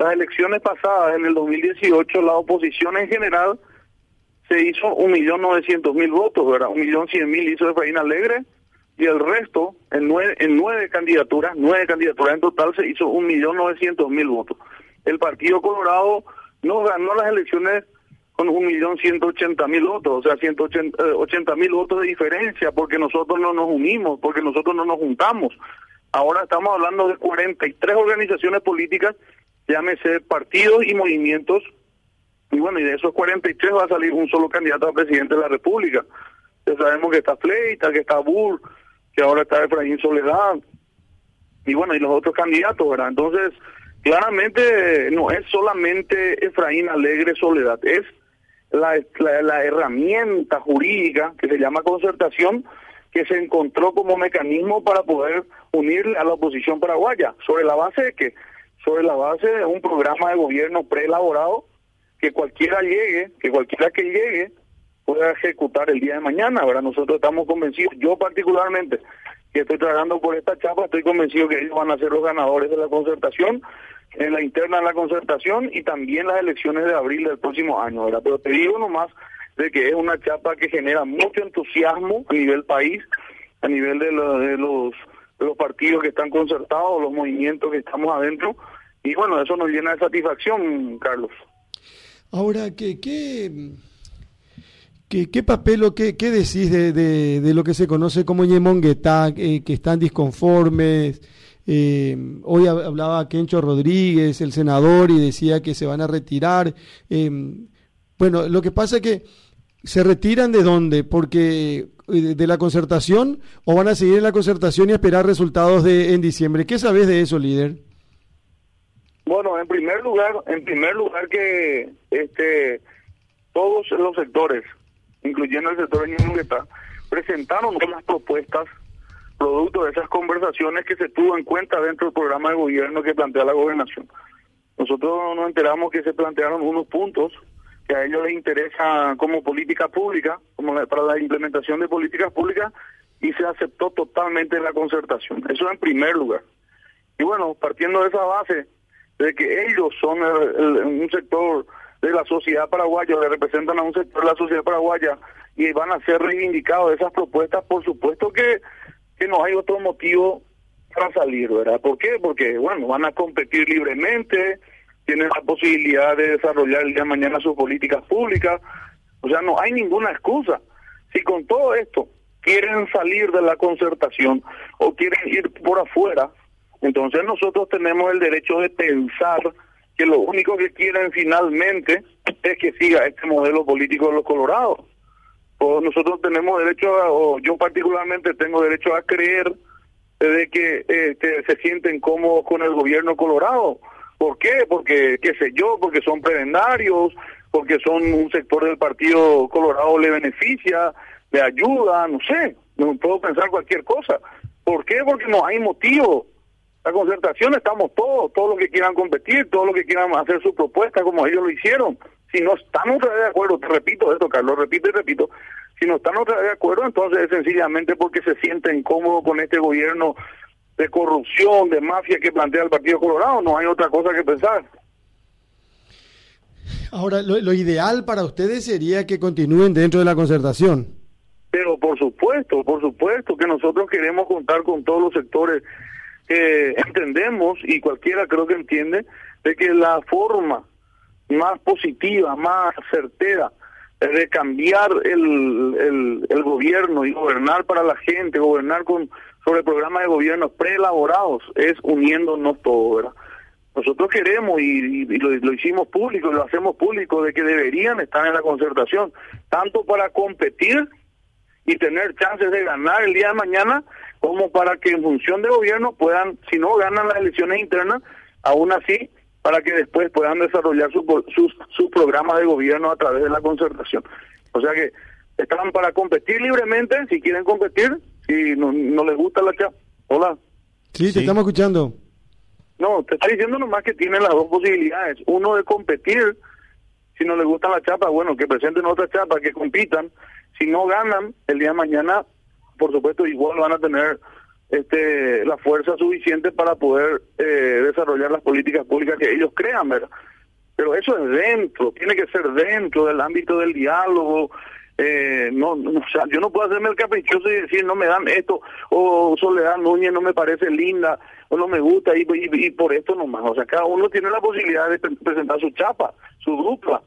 las elecciones pasadas, en el 2018, la oposición en general se hizo un millón novecientos mil votos, ¿verdad? Un millón cien mil hizo Efraín Alegre y el resto, en nueve, en nueve candidaturas, nueve candidaturas en total, se hizo un millón novecientos mil votos. El Partido Colorado no ganó las elecciones con un millón ciento ochenta mil votos, o sea, ciento ochenta mil votos de diferencia, porque nosotros no nos unimos, porque nosotros no nos juntamos. Ahora estamos hablando de 43 organizaciones políticas, llámese partidos y movimientos, y bueno, y de esos 43 va a salir un solo candidato a presidente de la República. Ya sabemos que está Fleita, que está Bull, que ahora está Efraín Soledad, y bueno, y los otros candidatos, ¿verdad? Entonces, claramente no es solamente Efraín Alegre Soledad, es la, la, herramienta jurídica que se llama concertación que se encontró como mecanismo para poder unir a la oposición paraguaya. ¿Sobre la base de que Sobre la base de un programa de gobierno preelaborado que cualquiera llegue, que cualquiera que llegue pueda ejecutar el día de mañana. Ahora nosotros estamos convencidos, yo particularmente, que estoy trabajando por esta chapa, estoy convencido que ellos van a ser los ganadores de la concertación, en la interna de la concertación y también las elecciones de abril del próximo año. ¿verdad? Pero te digo nomás de que es una chapa que genera mucho entusiasmo a nivel país, a nivel de, de los, los partidos que están concertados, los movimientos que estamos adentro. Y bueno, eso nos llena de satisfacción, Carlos. Ahora, ¿qué, qué, qué, papel o qué, qué decís de, de, lo que se conoce como Yemonguetá, eh, que están disconformes? Eh, hoy hablaba Kencho Rodríguez, el senador, y decía que se van a retirar. Eh, bueno, lo que pasa es que se retiran de dónde, porque eh, de la concertación o van a seguir en la concertación y esperar resultados de en diciembre. ¿Qué sabes de eso, líder? Bueno, en primer lugar, en primer lugar que este todos los sectores, incluyendo el sector de Ñuñugueta, presentaron unas propuestas producto de esas conversaciones que se tuvo en cuenta dentro del programa de gobierno que plantea la gobernación. Nosotros nos enteramos que se plantearon unos puntos que a ellos les interesa como política pública, como para la implementación de políticas públicas, y se aceptó totalmente la concertación. Eso en primer lugar. Y bueno, partiendo de esa base, de que ellos son un sector de la sociedad paraguaya, le representan a un sector de la sociedad paraguaya y van a ser reivindicados esas propuestas, por supuesto que que no hay otro motivo para salir, ¿verdad? ¿Por qué? Porque, bueno, van a competir libremente, tienen la posibilidad de desarrollar el día de mañana sus políticas públicas, o sea, no hay ninguna excusa. Si con todo esto quieren salir de la concertación o quieren ir por afuera, entonces nosotros tenemos el derecho de pensar que lo único que quieren finalmente es que siga este modelo político de los colorados o nosotros tenemos derecho a, o yo particularmente tengo derecho a creer de que este, se sienten cómodos con el gobierno colorado. ¿Por qué? Porque, qué sé yo, porque son prebendarios, porque son un sector del partido colorado le beneficia, le ayuda, no sé, no puedo pensar cualquier cosa. ¿Por qué? Porque no hay motivo. La concertación estamos todos, todos los que quieran competir, todos los que quieran hacer su propuesta como ellos lo hicieron. Si no vez de acuerdo, te repito esto, Carlos, repito y repito, si no están otra vez de acuerdo, entonces es sencillamente porque se sienten cómodos con este gobierno de corrupción, de mafia que plantea el Partido Colorado, no hay otra cosa que pensar. Ahora, lo, lo ideal para ustedes sería que continúen dentro de la concertación. Pero por supuesto, por supuesto que nosotros queremos contar con todos los sectores. que entendemos, y cualquiera creo que entiende, de que la forma más positiva, más certera de cambiar el, el, gobierno y gobernar para la gente, gobernar con sobre programas de gobierno preelaborados, es uniéndonos todos, ¿verdad? Nosotros queremos, y, lo, lo, hicimos público, lo hacemos público, de que deberían estar en la concertación, tanto para competir y tener chances de ganar el día de mañana, como para que en función de gobierno puedan, si no ganan las elecciones internas, aún así para que después puedan desarrollar sus, sus, programas de gobierno a través de la concertación. O sea que están para competir libremente, si quieren competir, si no, no les gusta la chapa. Hola. Sí, te estamos escuchando. No, te estoy diciendo nomás que tienen las dos posibilidades. Uno de competir, si no les gusta la chapa, bueno, que presenten otra chapa, que compitan. Si no ganan, el día de mañana, por supuesto, igual van a tener este, la fuerza suficiente para poder eh, desarrollar las políticas públicas que ellos crean, ¿verdad? Pero eso es dentro, tiene que ser dentro del ámbito del diálogo. Eh, no, yo no puedo hacerme el caprichoso y decir no me dan esto o Soledad Núñez no me parece linda o no me gusta y, y, por esto nomás. O sea, cada uno tiene la posibilidad de presentar su chapa, su dupla